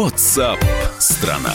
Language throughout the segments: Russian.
WhatsApp страна.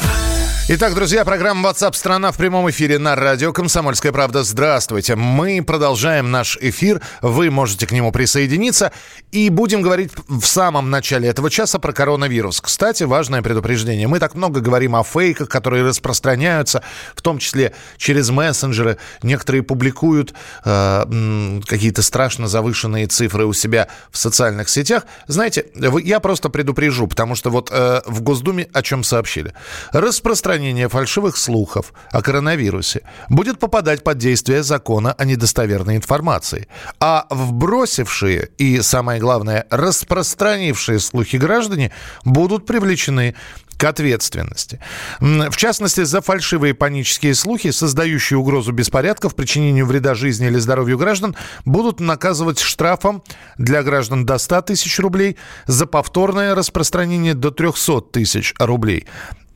Итак, друзья, программа WhatsApp страна в прямом эфире на радио Комсомольская правда. Здравствуйте. Мы продолжаем наш эфир. Вы можете к нему присоединиться. И будем говорить в самом начале этого часа про коронавирус. Кстати, важное предупреждение. Мы так много говорим о фейках, которые распространяются, в том числе через мессенджеры. Некоторые публикуют э, какие-то страшно завышенные цифры у себя в социальных сетях. Знаете, я просто предупрежу, потому что вот э, в Госдуме о чем сообщили. Распространение фальшивых слухов о коронавирусе будет попадать под действие закона о недостоверной информации. А вбросившие и, самое главное, распространившие слухи граждане будут привлечены к ответственности. В частности, за фальшивые панические слухи, создающие угрозу беспорядков, причинению вреда жизни или здоровью граждан, будут наказывать штрафом для граждан до 100 тысяч рублей, за повторное распространение до 300 тысяч рублей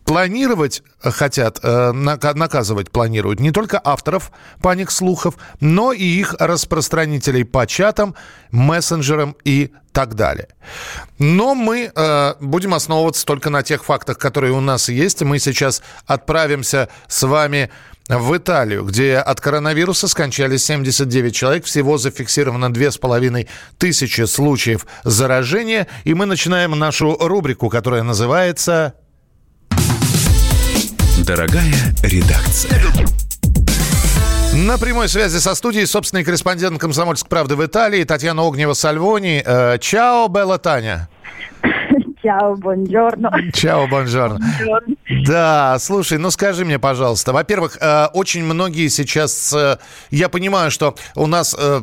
планировать хотят, э, наказывать планируют не только авторов паник слухов, но и их распространителей по чатам, мессенджерам и так далее. Но мы э, будем основываться только на тех фактах, которые у нас есть. Мы сейчас отправимся с вами в Италию, где от коронавируса скончались 79 человек. Всего зафиксировано 2500 случаев заражения. И мы начинаем нашу рубрику, которая называется Дорогая редакция. На прямой связи со студией собственный корреспондент «Комсомольской правды» в Италии Татьяна Огнева-Сальвони. Э, чао, Белла Таня. Чао, бонжорно. Чао, бонжорно. Да, слушай, ну скажи мне, пожалуйста. Во-первых, э, очень многие сейчас... Э, я понимаю, что у нас э,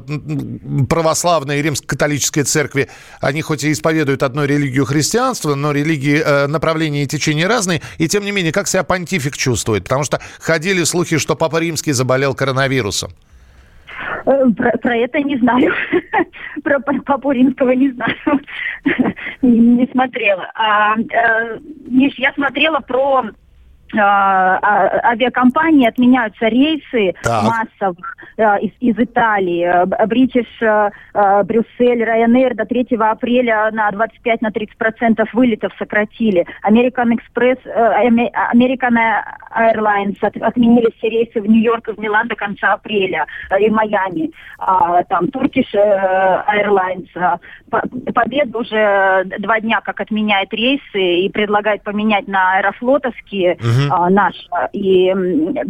православная и римско-католическая церкви, они хоть и исповедуют одну религию христианства, но религии, направления и течения разные. И тем не менее, как себя понтифик чувствует? Потому что ходили слухи, что Папа Римский заболел коронавирусом. Э, про, про это не знаю. про Папу Римского не знаю. не, смотрела. А, а, Миш, я смотрела про авиакомпании отменяются рейсы так. массово а, из, из Италии. Бритиш, Брюссель, Ryanair до 3 апреля на 25-30% на 30% вылетов сократили. American Express, American Airlines отменили все рейсы в Нью-Йорк и в Милан до конца апреля и Майами. Там Turkish Airlines. Победа уже два дня как отменяет рейсы и предлагает поменять на аэрофлотовские. Угу uh-huh. а, наша. И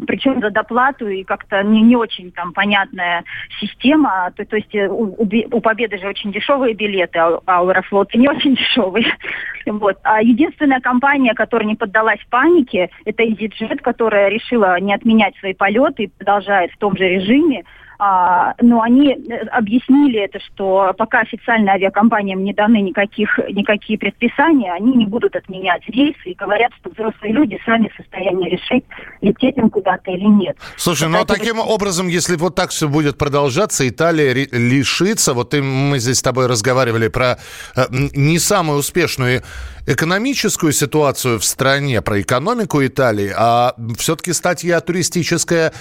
причем за доплату и как-то не, не очень там понятная система. То, то есть э, у, у Победы же очень дешевые билеты, а, а у Аэрофлота не очень дешевые. Вот. А единственная компания, которая не поддалась панике, это EasyJet, которая решила не отменять свои полеты и продолжает в том же режиме. А, но они э, объяснили это, что пока официально авиакомпаниям не даны никаких, никакие предписания, они не будут отменять рейсы и говорят, что взрослые люди сами в состоянии решить, лететь им куда-то или нет. Слушай, ну а таким образом, если вот так все будет продолжаться, Италия лишится, вот и мы здесь с тобой разговаривали про э, не самую успешную экономическую ситуацию в стране, про экономику Италии, а все-таки статья туристическая,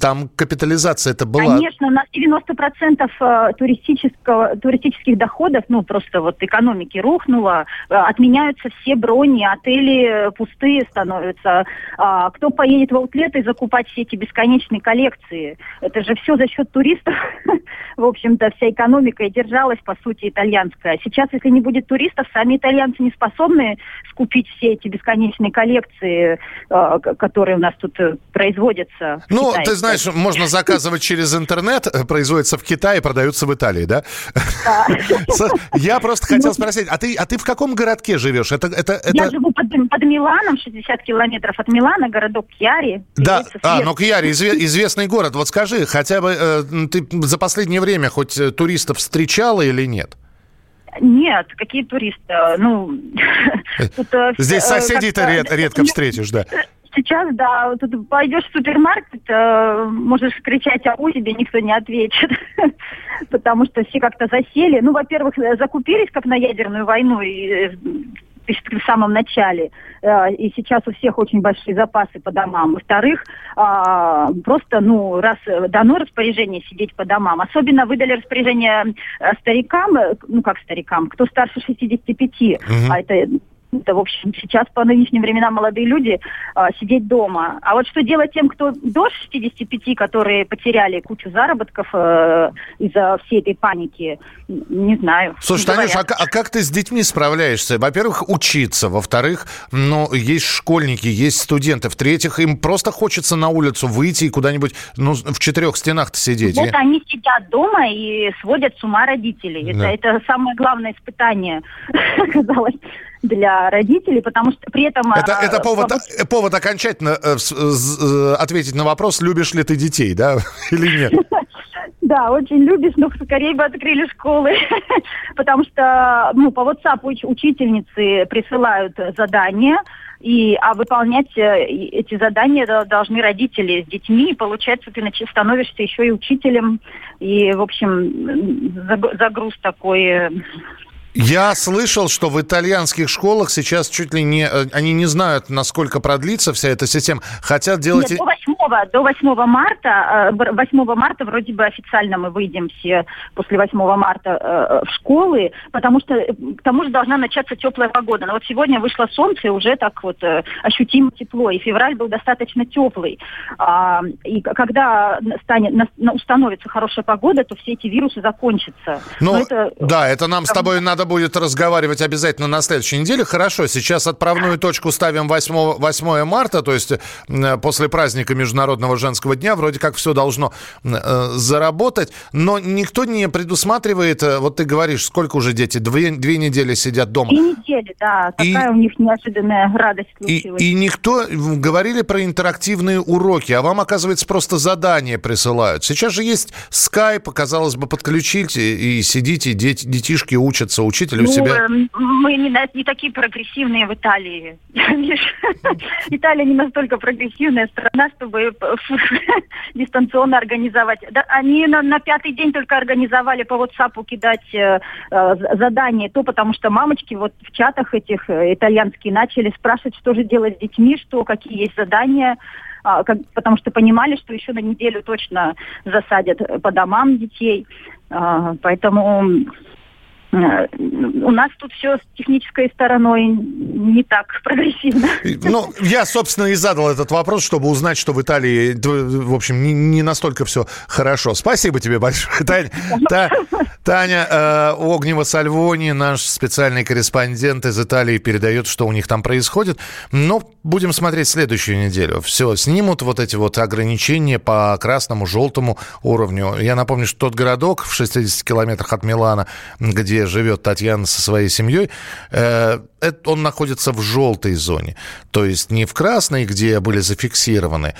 там капитализация это была... Конечно, у нас 90% э, туристического, туристических доходов, ну, просто вот экономики рухнула, э, отменяются все брони, отели пустые становятся. А, кто поедет в аутлеты закупать все эти бесконечные коллекции? Это же все за счет туристов. В общем-то, вся экономика и держалась, по сути, итальянская. Сейчас, если не будет туристов, сами итальянцы не способны скупить все эти бесконечные коллекции, э, которые у нас тут производятся. Ну, ты знаешь, можно заказывать через через интернет э, производится в Китае, продаются в Италии, да? Да. Я просто хотел спросить, а ты, а ты в каком городке живешь? Это, это, это... Я живу под, под Миланом, 60 километров от Милана, городок Кьяри. Да, а, ну Кьяри, известный город. Вот скажи, хотя бы э, ты за последнее время хоть э, туристов встречала или нет? Нет, какие туристы? Ну, Здесь соседей-то редко встретишь, да. Сейчас, да, тут пойдешь в супермаркет, э, можешь кричать ау, тебе никто не ответит, потому что все как-то засели. Ну, во-первых, э, закупились как на ядерную войну и э, в самом начале. Э, и сейчас у всех очень большие запасы по домам. Во-вторых, а, просто, ну, раз дано распоряжение сидеть по домам, особенно выдали распоряжение старикам, ну, как старикам, кто старше 65, угу. а это это, в общем, сейчас по нынешним временам молодые люди а, сидеть дома. А вот что делать тем, кто до 65, которые потеряли кучу заработков э, из-за всей этой паники, не знаю. Слушай, Танюша, а, а как ты с детьми справляешься? Во-первых, учиться. Во-вторых, ну, есть школьники, есть студенты. В-третьих, им просто хочется на улицу выйти и куда-нибудь ну, в четырех стенах-то сидеть. Вот я... они сидят дома и сводят с ума родителей. Да. Это, это самое главное испытание, оказалось для родителей, потому что при этом... Это, это э, повод, э, повод окончательно э, э, ответить на вопрос, любишь ли ты детей, да, или нет? Да, очень любишь, но скорее бы открыли школы, потому что ну, по WhatsApp уч- учительницы присылают задания, и, а выполнять эти задания должны родители с детьми, и получается, ты становишься еще и учителем, и, в общем, загруз такой я слышал, что в итальянских школах сейчас чуть ли не... Э, они не знают, насколько продлится вся эта система. Хотят делать... Нет, до 8, до 8 марта, 8 э, марта вроде бы официально мы выйдем все после 8 марта э, в школы, потому что к тому же должна начаться теплая погода. Но вот сегодня вышло солнце, и уже так вот ощутимо тепло, и февраль был достаточно теплый. А, и когда станет, установится хорошая погода, то все эти вирусы закончатся. Ну, это... да, это нам с тобой надо будет разговаривать обязательно на следующей неделе. Хорошо, сейчас отправную точку ставим 8, 8 марта, то есть после праздника Международного женского дня. Вроде как все должно э, заработать, но никто не предусматривает, э, вот ты говоришь, сколько уже дети? Две, две недели сидят дома. Две недели, да. Такая и, у них неожиданная радость случилась. И, и никто, говорили про интерактивные уроки, а вам, оказывается, просто задания присылают. Сейчас же есть скайп, казалось бы, подключите и сидите, дети, детишки учатся, учитель у ну, себя? Эм, мы не, не такие прогрессивные в Италии. Италия не настолько прогрессивная страна, чтобы дистанционно организовать. Да, они на, на пятый день только организовали по WhatsApp кидать э, э, задания. То потому что мамочки вот в чатах этих э, итальянские начали спрашивать, что же делать с детьми, что, какие есть задания а, как, потому что понимали, что еще на неделю точно засадят по домам детей. А, поэтому Э, у нас тут все с технической стороной не так прогрессивно. Ну, я, собственно, и задал этот вопрос, чтобы узнать, что в Италии, в общем, не, не настолько все хорошо. Спасибо тебе большое, Таня. Та, Таня э, Огнева-Сальвони, наш специальный корреспондент из Италии, передает, что у них там происходит. Но будем смотреть следующую неделю. Все, снимут вот эти вот ограничения по красному, желтому уровню. Я напомню, что тот городок в 60 километрах от Милана, где где живет Татьяна со своей семьей, э, он находится в желтой зоне. То есть не в красной, где были зафиксированы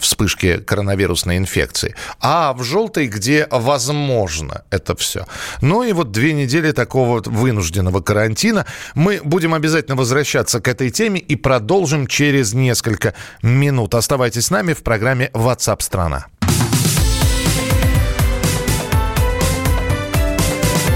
вспышки коронавирусной инфекции, а в желтой, где возможно это все. Ну и вот две недели такого вынужденного карантина. Мы будем обязательно возвращаться к этой теме и продолжим через несколько минут. Оставайтесь с нами в программе WhatsApp страна».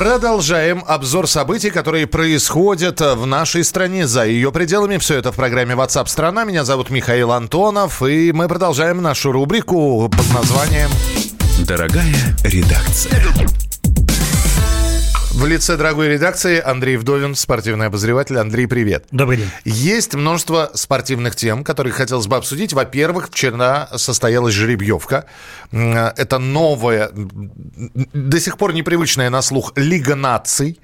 Продолжаем обзор событий, которые происходят в нашей стране за ее пределами. Все это в программе WhatsApp страна. Меня зовут Михаил Антонов, и мы продолжаем нашу рубрику под названием Дорогая редакция. В лице дорогой редакции Андрей Вдовин, спортивный обозреватель. Андрей, привет. Добрый день. Есть множество спортивных тем, которые хотелось бы обсудить. Во-первых, вчера состоялась жеребьевка. Это новая, до сих пор непривычная на слух Лига наций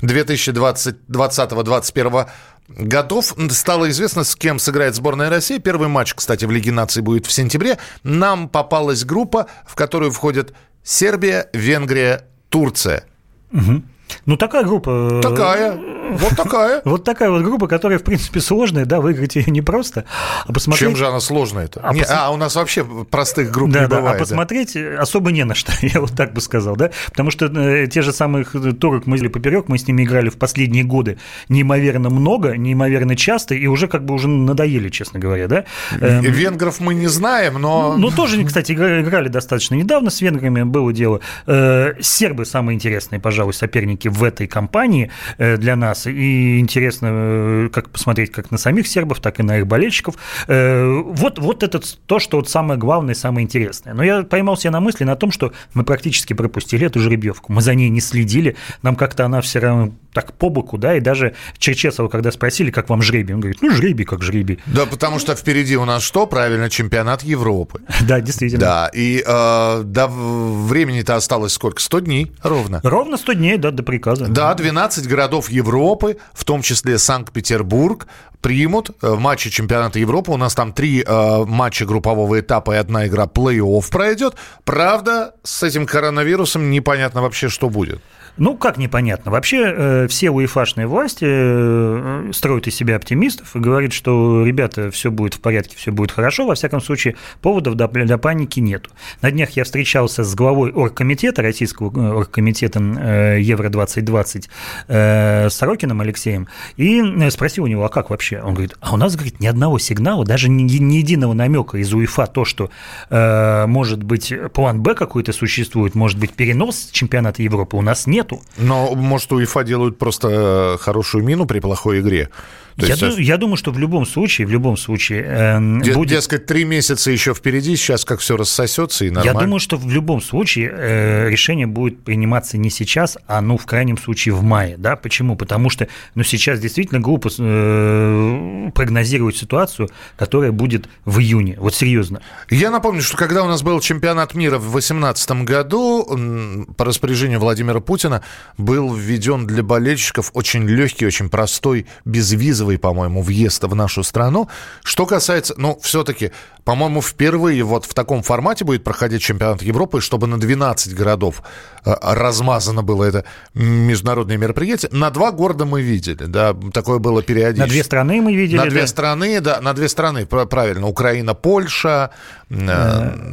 2020-2021 годов. Стало известно, с кем сыграет сборная России. Первый матч, кстати, в Лиге наций будет в сентябре. Нам попалась группа, в которую входят Сербия, Венгрия, Турция. Угу. Ну, такая группа. Э, такая. Вот такая. Вот такая вот группа, которая, в принципе, сложная, да, выиграть ее непросто. А посмотреть... Чем же она сложная-то? А, не, пос... а, у нас вообще простых групп да, не да, бывает. А посмотреть да. особо не на что, я вот так бы сказал, да, потому что э, те же самых турок мы взяли поперек, мы с ними играли в последние годы неимоверно много, неимоверно часто, и уже как бы уже надоели, честно говоря, да. Эм... Венгров мы не знаем, но... Ну, тоже, кстати, играли достаточно недавно с венграми, было дело. Э, сербы самые интересные, пожалуй, соперники в этой кампании э, для нас, и интересно э, как посмотреть как на самих сербов, так и на их болельщиков. Э, вот, вот это то, что вот самое главное, самое интересное. Но я поймал себя на мысли на том, что мы практически пропустили эту жеребьевку. Мы за ней не следили, нам как-то она все равно так по боку, да, и даже Черчесова, когда спросили, как вам жребий, он говорит, ну, жребий как жребий. Да, потому что впереди у нас что? Правильно, чемпионат Европы. Да, действительно. Да, и э, да, времени-то осталось сколько? 100 дней ровно. Ровно 100 дней, да, до приказа. Да, 12 городов Европы, в том числе Санкт-Петербург, примут э, в матче чемпионата Европы. У нас там три э, матча группового этапа и одна игра плей-офф пройдет. Правда, с этим коронавирусом непонятно вообще, что будет. Ну, как непонятно. Вообще э, все уефашные власти э, строят из себя оптимистов и говорят, что, ребята, все будет в порядке, все будет хорошо. Во всяком случае, поводов для, для паники нету. На днях я встречался с главой оргкомитета, российского э, оргкомитета э, Евро-2020 э, Сорокином Алексеем и э, спросил у него, а как вообще? Он говорит, а у нас, говорит, ни одного сигнала, даже ни, ни единого намека из УЕФА, то, что, э, может быть, план Б какой-то существует, может быть, перенос чемпионата Европы, у нас нет нету. Но, может, УЕФА делают просто э, хорошую мину при плохой игре? То я, есть, ду- я думаю, что в любом случае, в любом случае э, Д- будет... Дескать, три месяца еще впереди, сейчас как все рассосется и нормально. Я думаю, что в любом случае э, решение будет приниматься не сейчас, а, ну, в крайнем случае, в мае, да, почему? Потому что, ну, сейчас действительно глупо э, прогнозировать ситуацию, которая будет в июне, вот серьезно. Я напомню, что когда у нас был чемпионат мира в 2018 году, по распоряжению Владимира Путина был введен для болельщиков очень легкий, очень простой, безвизовый по-моему, въезд в нашу страну. Что касается, ну, все-таки, по-моему, впервые вот в таком формате будет проходить чемпионат Европы, чтобы на 12 городов э, размазано было это международное мероприятие. На два города мы видели, да, такое было периодически. На две страны мы видели. На да? две страны, да, на две страны, правильно. Украина, Польша,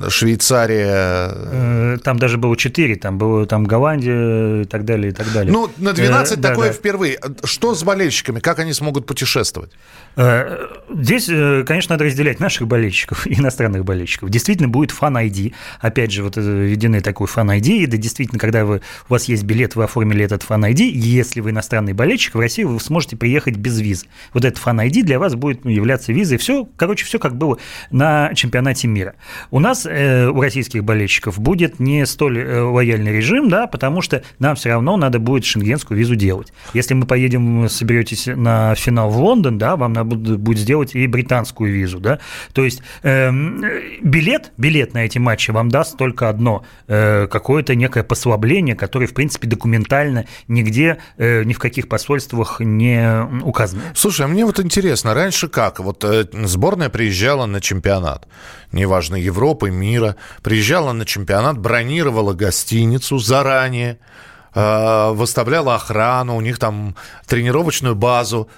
Швейцария. Э, там даже было четыре, там было там Голландия и так далее, и так далее. Ну, на 12 такое да, да. впервые. Что с болельщиками? Как они смогут путешествовать? Э, здесь, э, конечно, надо разделять наших болельщиков и иностранных болельщиков. Действительно, будет фан-ID. Опять же, вот э, введены такой фан-ID. И да, действительно, когда вы, у вас есть билет, вы оформили этот фан-ID, если вы иностранный болельщик, в Россию вы сможете приехать без визы. Вот этот фан-ID для вас будет являться визой. Все, короче, все как было на чемпионате мира. У нас, у российских болельщиков, будет не столь лояльный режим, да, потому что нам все равно надо будет шенгенскую визу делать. Если мы поедем, соберетесь на финал в Лондон, да, вам надо будет сделать и британскую визу, да. То есть э, билет, билет на эти матчи вам даст только одно э, какое-то некое послабление, которое, в принципе, документально нигде, э, ни в каких посольствах не указано. Слушай, а мне вот интересно, раньше как? Вот э, сборная приезжала на чемпионат, неважно, Европы, мира, приезжала на чемпионат, бронировала гостиницу заранее, э, выставляла охрану, у них там тренировочную базу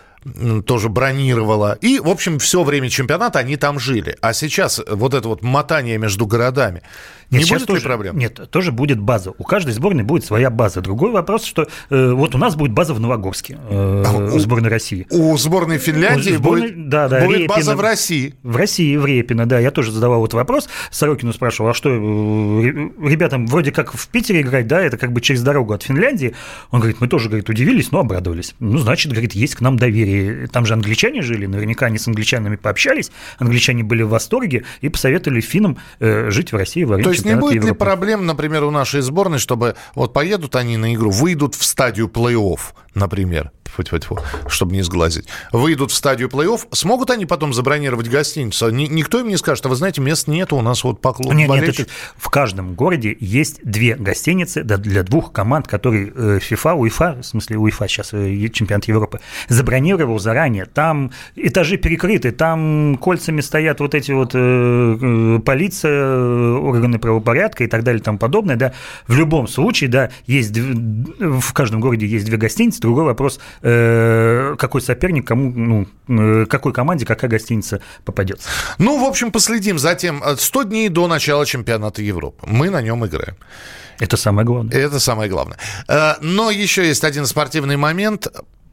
тоже бронировала. И, в общем, все время чемпионата они там жили. А сейчас вот это вот мотание между городами, нет, не будет тоже, ли проблем? Нет, тоже будет база. У каждой сборной будет своя база. Другой вопрос, что э, вот у нас будет база в Новогорске, э, а, у сборной России. У сборной Финляндии у сборной, будет, да, да, будет Репина, база в России. В России, в Репино, да. Я тоже задавал этот вопрос. Сорокину спрашивал, а что, э, ребятам вроде как в Питере играть, да, это как бы через дорогу от Финляндии. Он говорит, мы тоже, говорит, удивились, но обрадовались. Ну, значит, говорит, есть к нам доверие Лагере, там же англичане жили, наверняка они с англичанами пообщались, англичане были в восторге и посоветовали финнам э, жить в России во время То есть не будет Европы. ли проблем, например, у нашей сборной, чтобы вот поедут они на игру, выйдут в стадию плей-офф, например, тьфу-тьфу-тьфу, чтобы не сглазить, выйдут в стадию плей-офф, смогут они потом забронировать гостиницу? Ни- никто им не скажет, а вы знаете, мест нет, у нас вот поклон Нет, нет, болельщик». это в каждом городе есть две гостиницы для двух команд, которые э, FIFA, УЕФА, в смысле УЕФА сейчас э, чемпионат Европы, забронировал заранее. Там этажи перекрыты, там кольцами стоят вот эти вот э, э, полиция, органы правопорядка и так далее и тому подобное. Да. В любом случае, да, есть в каждом городе есть две гостиницы. Другой вопрос, э, какой соперник, кому, ну, э, какой команде какая гостиница попадется. Ну, в общем, последим за тем, э, 100 дней до начала чемпионата Европы. Мы на нем играем. Это самое главное. Это самое главное. Э, Но еще есть один спортивный момент.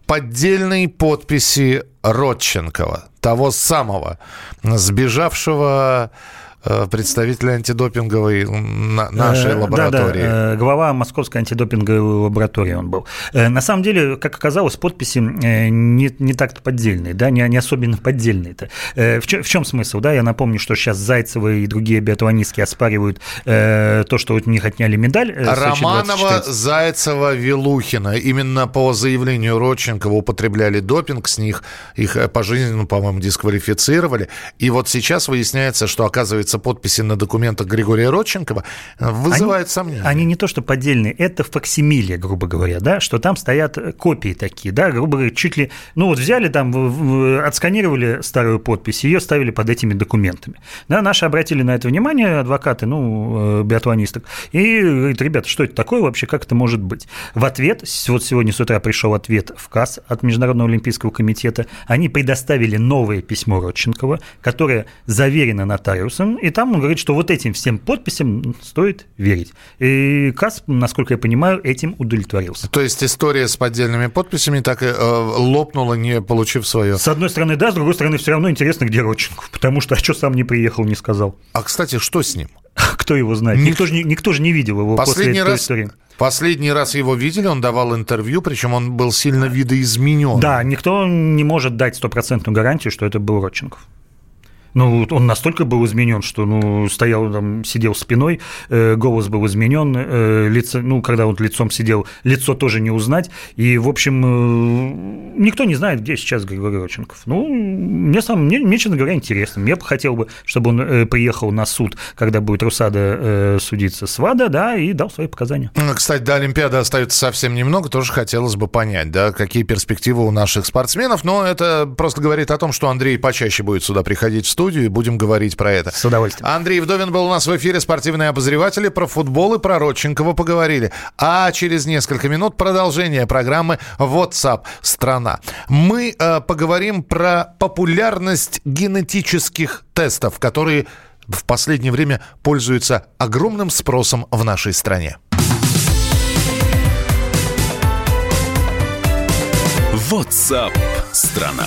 Поддельные подписи Родченкова, того самого сбежавшего э, представителя антидопинговой на- нашей Э, лаборатории. Да, да, э, глава Московской антидопинговой лаборатории он был. На самом деле, как оказалось, подписи не, не так-то поддельные, да, не, не особенно поддельные-то. В чем, в чем смысл? Да, я напомню, что сейчас Зайцева и другие биатлонистки оспаривают то, что у них отняли медаль. Сочи Романова, 24. Зайцева, Вилухина. Именно по заявлению Родченкова употребляли допинг, с них их пожизненно, по-моему, дисквалифицировали. И вот сейчас выясняется, что, оказывается, подписи на документах Григория Родченкова э, вызывают сомнения. Они не то что поддельные, это факсимилия, грубо говоря, да, что там стоят копии такие, да, грубо говоря, чуть ли, ну вот взяли там, отсканировали старую подпись, ее ставили под этими документами. Да, наши обратили на это внимание, адвокаты, ну, э, биатлонисток, и говорит, ребята, что это такое вообще, как это может быть? В ответ, вот сегодня с утра пришел ответ в КАС от Международного олимпийского комитета, они предоставили новое письмо Родченкова, которое заверено нотариусом, и там он говорит, что вот этим всем подписям стоит верить. И КАС, насколько я понимаю, этим удовлетворился. То есть история с поддельными подписями так и э, лопнула, не получив свое. С одной стороны, да, с другой стороны, все равно интересно, где Родченков, потому что а что сам не приехал, не сказал. А, кстати, что с ним? Кто его знает? Ник- Никто же, никто же не видел его Последний после этой раз, истории. последний раз его видели, он давал интервью, причем он был сильно видоизменен. Да, никто не может дать стопроцентную гарантию, что это был Родченков. Ну, он настолько был изменен, что ну, стоял там, сидел спиной, э, голос был изменен, э, лицо, ну, когда он лицом сидел, лицо тоже не узнать. И, в общем, э, никто не знает, где сейчас Григорий Родченков. Ну, мне, сам, мне, мне, честно говоря, интересно. Я бы хотел бы, чтобы он э, приехал на суд, когда будет Русада э, судиться с ВАДА, да, и дал свои показания. Ну, Кстати, до Олимпиады остается совсем немного, тоже хотелось бы понять, да, какие перспективы у наших спортсменов, но это просто говорит о том, что Андрей почаще будет сюда приходить в студию, и будем говорить про это. С удовольствием. Андрей Вдовин был у нас в эфире «Спортивные обозреватели». Про футбол и про Родченкова поговорили. А через несколько минут продолжение программы WhatsApp страна». Мы э, поговорим про популярность генетических тестов, которые в последнее время пользуются огромным спросом в нашей стране. WhatsApp страна.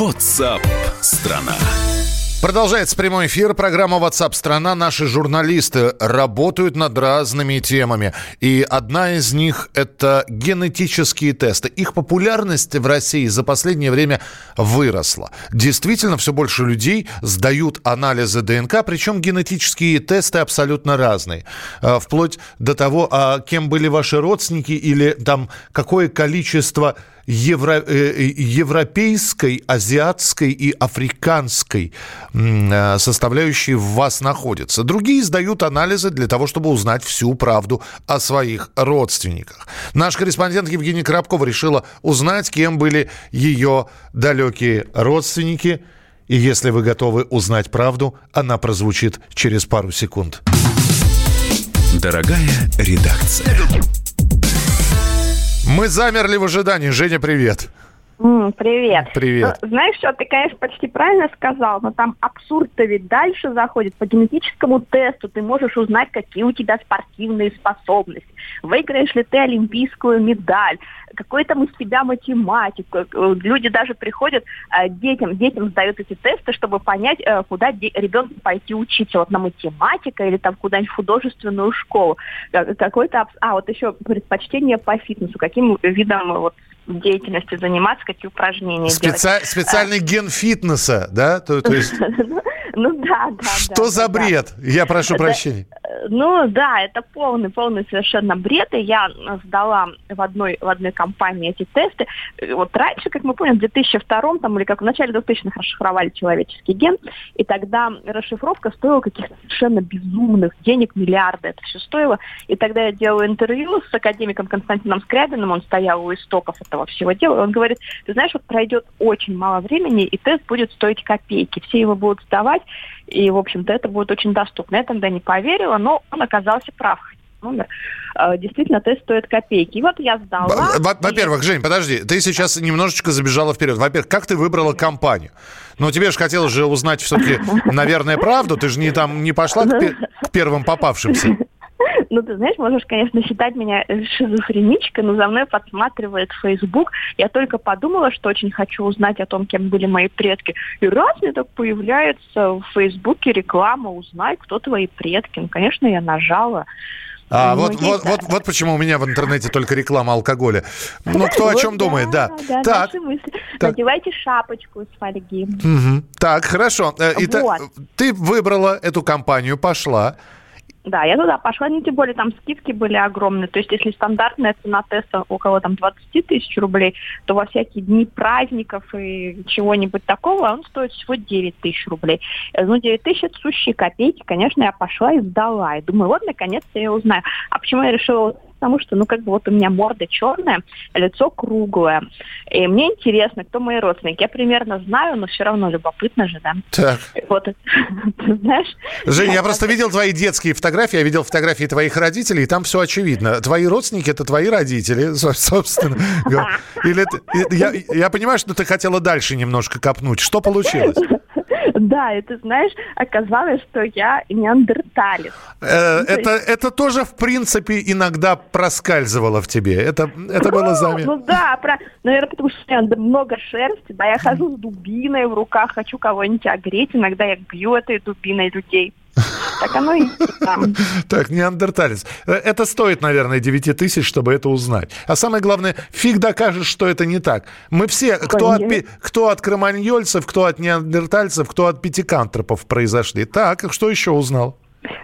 WhatsApp страна. Продолжается прямой эфир. Программа WhatsApp страна. Наши журналисты работают над разными темами. И одна из них – это генетические тесты. Их популярность в России за последнее время выросла. Действительно, все больше людей сдают анализы ДНК, причем генетические тесты абсолютно разные. Э, Вплоть до того, а кем были ваши родственники или там какое количество евро, э, европейской, азиатской и африканской э, составляющей в вас находится. Другие сдают анализы для того, чтобы узнать всю правду о своих родственниках. Наш корреспондент Евгений Коробкова решила узнать, кем были ее далекие родственники. И если вы готовы узнать правду, она прозвучит через пару секунд. Дорогая редакция. Мы замерли в ожидании. Женя, привет. Привет. Привет. Ну, знаешь что, ты, конечно, почти правильно сказал, но там абсурд-то ведь дальше заходит. По генетическому тесту ты можешь узнать, какие у тебя спортивные способности. Выиграешь ли ты олимпийскую медаль, какой там из тебя математик. Э, Люди даже приходят, э, детям, детям сдают эти тесты, чтобы понять, э, куда ребенку пойти учиться. Вот на математика или там куда-нибудь в художественную школу. Как- Какой-то... абс- А, вот еще предпочтение по фитнесу. Каким видом э, вот деятельности заниматься, какие упражнения делать. Спеца- Специальный ген фитнеса, да? То, то есть, Ну да, да. что за бред? Я прошу прощения. Ну да, это полный, полный совершенно бред. И я сдала в одной, в одной компании эти тесты. Вот раньше, как мы помним, в 2002 там, или как в начале 2000-х расшифровали человеческий ген, и тогда расшифровка стоила каких-то совершенно безумных денег, миллиарды это все стоило. И тогда я делала интервью с академиком Константином Скрябиным, он стоял у истоков этого всего дела, и он говорит, ты знаешь, вот пройдет очень мало времени, и тест будет стоить копейки. Все его будут сдавать, и, в общем-то, это будет очень доступно. Я тогда не поверила, но он оказался прав. Номер. Э, Действительно, тест стоит копейки. И вот я сдала. Во- Во-первых, Жень, подожди, ты сейчас немножечко забежала вперед. Во-первых, как ты выбрала компанию? Ну, тебе же хотелось же узнать все-таки, наверное, правду. Ты же не там не пошла к, пе- к первым попавшимся. Ну, ты знаешь, можешь, конечно, считать меня шизофреничкой, но за мной подсматривает Facebook. Я только подумала, что очень хочу узнать о том, кем были мои предки. И раз мне так появляется в Фейсбуке реклама «Узнай, кто твои предки». Ну, конечно, я нажала. А Ну, вот, вот, вот, вот почему у меня в интернете только реклама алкоголя. Ну, кто о чем думает, да. Так. Надевайте шапочку из фольги. так, хорошо. Э, итак. Ты выбрала эту компанию, пошла. Да, я туда пошла, ну, тем более там скидки были огромные. То есть, если стандартная цена теста около там 20 тысяч рублей, то во всякие дни праздников и чего-нибудь такого он стоит всего 9 тысяч рублей. Э, Ну, 9 тысяч это сущие копейки. Конечно, я пошла и сдала. И думаю, вот, наконец-то я узнаю. А почему я решила потому что, ну, как бы вот у меня морда черная, лицо круглое. И мне интересно, кто мои родственники. Я примерно знаю, но все равно любопытно же, да. Так. Вот, ты знаешь... Жень, я просто видел твои детские фотографии, я видел фотографии твоих родителей, и там все очевидно. Твои родственники это твои родители, со- собственно. Или я понимаю, что ты хотела дальше немножко копнуть. Что получилось? Да, и ты знаешь, оказалось, что я неандерталец. Э, Ну, то Это, это тоже, в принципе, иногда проскальзывало в тебе. Это, это было Ну, заметно. Ну да, про... наверное, потому что у меня много шерсти, да, я хожу с дубиной в руках, хочу кого-нибудь огреть, иногда я бью этой дубиной людей. Так оно и там. Так, неандерталец. Э, Это стоит, наверное, 9 тысяч, чтобы это узнать. А самое главное, фиг докажешь, что это не так. Мы все, кто от, кто от кроманьольцев, кто от неандертальцев, кто от пятикантропов произошли. Так, что еще узнал?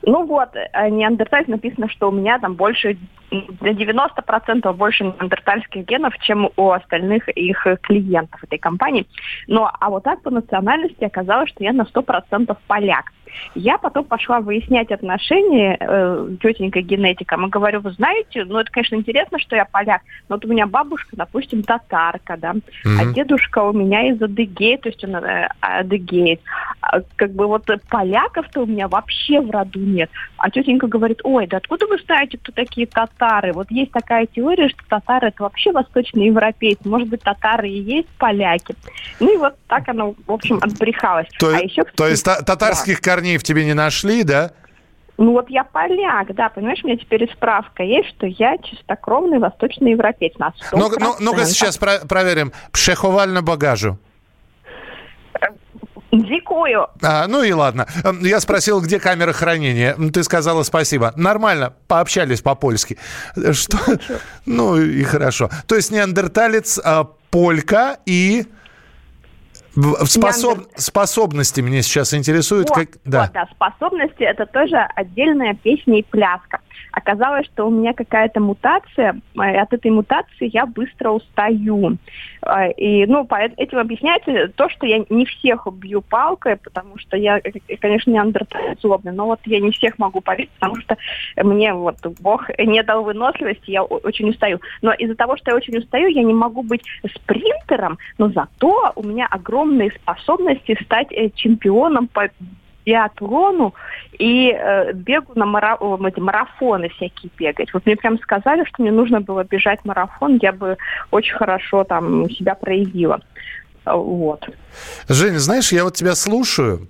Ну вот, э, неандерталец написано, что у меня там больше, на 90% больше неандертальских генов, чем у остальных их э, клиентов этой компании. Но, а вот так по национальности оказалось, что я на 100% поляк. Я потом пошла выяснять отношения э, тетенькой генетиком и говорю, вы знаете, ну это, конечно, интересно, что я поляк, но вот у меня бабушка, допустим, татарка, да, а Мгм. дедушка у меня из Адыгеи, то есть он э, адыгеец. А, Как бы вот поляков-то у меня вообще в роду нет. А тетенька говорит, ой, да откуда вы знаете, кто такие татары? Вот есть такая теория, что татары это вообще восточные европейцы. Может быть, татары и есть поляки. Ну и вот так оно, в общем, отбрехалось. То, а еще, то есть та- татарских корней в тебе не нашли, да? ну вот я поляк, да, понимаешь, у меня теперь справка есть, что я чистокровный восточный европеец на 100%. Ну, ну, ну-ка сейчас про- проверим. Пшеховально багажу. Дикую. А, ну и ладно. Эм, Я спросил, где камера хранения. Ты сказала спасибо. Нормально, пообщались по-польски. Э, Что? Ну и хорошо. То есть неандерталец, а, полька и способ... Неандер- способности меня сейчас интересуют. Вот, как... да. вот, да, способности это тоже отдельная песня и пляска. Оказалось, что у меня какая-то мутация, э, и от этой мутации я быстро устаю. Э, И, ну, эт- этим объясняется то, что я не всех убью палкой, потому что я, э, конечно, неандерталец злобный, но вот я не всех могу победить, потому что мне вот Бог не дал выносливости, я очень устаю. Но из-за того, что я очень устаю, я не могу быть спринтером, но зато у меня огромные способности стать э, чемпионом по биатлону и э, бегу на мара... эти марафоны всякие бегать. Вот мне прям сказали, что мне нужно было бежать марафон, я бы очень хорошо там себя проявила. Вот. Женя, знаешь, я вот тебя слушаю,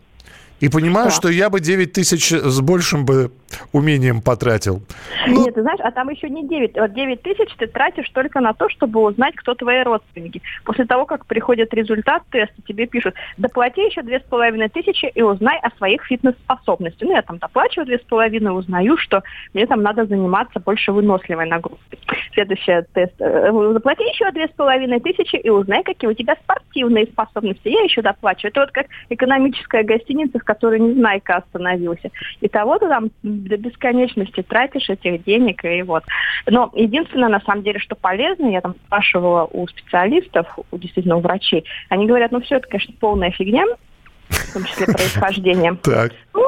и понимаю, да. что я бы 9 тысяч с большим бы умением потратил. Ну... Нет, ты знаешь, а там еще не 9. Вот 9 тысяч ты тратишь только на то, чтобы узнать, кто твои родственники. После того, как приходит результат теста, тебе пишут, доплати еще две с половиной тысячи и узнай о своих фитнес-способностях. Ну, я там доплачиваю две с половиной, узнаю, что мне там надо заниматься больше выносливой нагрузкой. Следующий тест. Заплати э, еще две с половиной тысячи и узнай, какие у тебя спортивные способности. Я еще доплачиваю. Это вот как экономическая гостиница, в которой Незнайка остановился. И того ты там до бесконечности тратишь этих денег и вот. Но единственное, на самом деле, что полезно, я там спрашивала у специалистов, у действительно у врачей, они говорят, ну все это, конечно, полная фигня, в том числе происхождением. Так. Ну,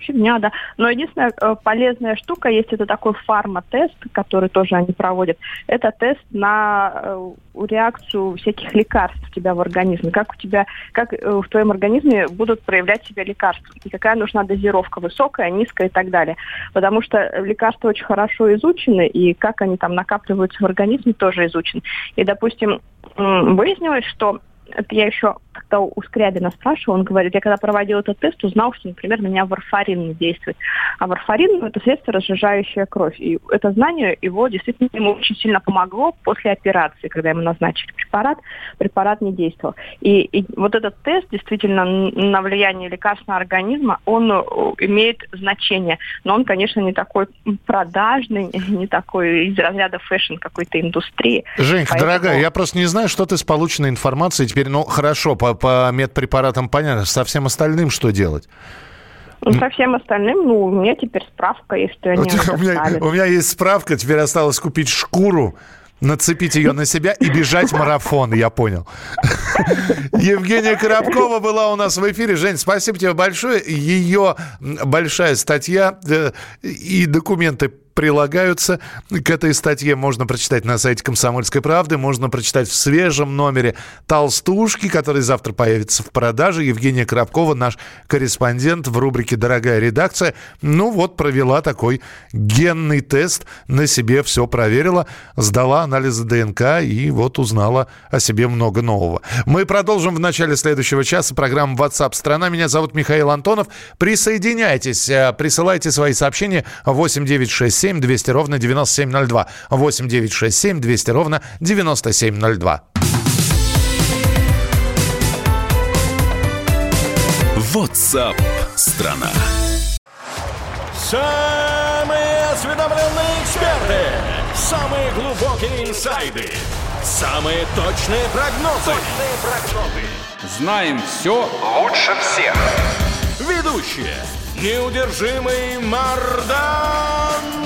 фигня, да. Но единственная э, полезная штука есть, это такой фармотест, который тоже они проводят. Это тест на э, реакцию всяких лекарств у тебя в организме. Как у тебя, как э, в твоем организме будут проявлять себя лекарства. И какая нужна дозировка, высокая, низкая и так далее. Потому что лекарства очень хорошо изучены, и как они там накапливаются в организме, тоже изучен. И, допустим, выяснилось, что это я еще как-то у Скрябина спрашивала, он говорит, я когда проводил этот тест, узнал, что, например, на меня варфарин не действует. А варфарин ну, – это средство, разжижающее кровь. И это знание его действительно ему очень сильно помогло после операции, когда ему назначили препарат, препарат не действовал. И, и вот этот тест действительно на влияние лекарств на организм, он э, имеет значение. Но он, конечно, не такой продажный, не такой из разряда fashion какой-то индустрии. Женька, Поэтому... дорогая, я просто не знаю, что ты с полученной информацией теперь, ну, хорошо, по, по медпрепаратам понятно, со всем остальным что делать? Ну, со всем остальным, ну, у меня теперь справка что они у, меня, у меня есть справка, теперь осталось купить шкуру, нацепить ее на себя и бежать марафон, я понял. Евгения Коробкова была у нас в эфире. Жень, спасибо тебе большое. Ее большая статья э, и документы прилагаются к этой статье. Можно прочитать на сайте «Комсомольской правды», можно прочитать в свежем номере «Толстушки», который завтра появится в продаже. Евгения Коробкова, наш корреспондент в рубрике «Дорогая редакция». Ну вот, провела такой генный тест, на себе все проверила, сдала анализы ДНК и вот узнала о себе много нового. Мы продолжим в начале следующего часа программу WhatsApp страна». Меня зовут Михаил Антонов. Присоединяйтесь, э, присылайте свои сообщения 8967 967 200 ровно 9702. 8 967 200 ровно 9702. WhatsApp страна. Самые осведомленные эксперты, самые глубокие инсайды, самые точные прогнозы. Точные прогнозы. Знаем все лучше всех. Ведущие. Неудержимый Мардан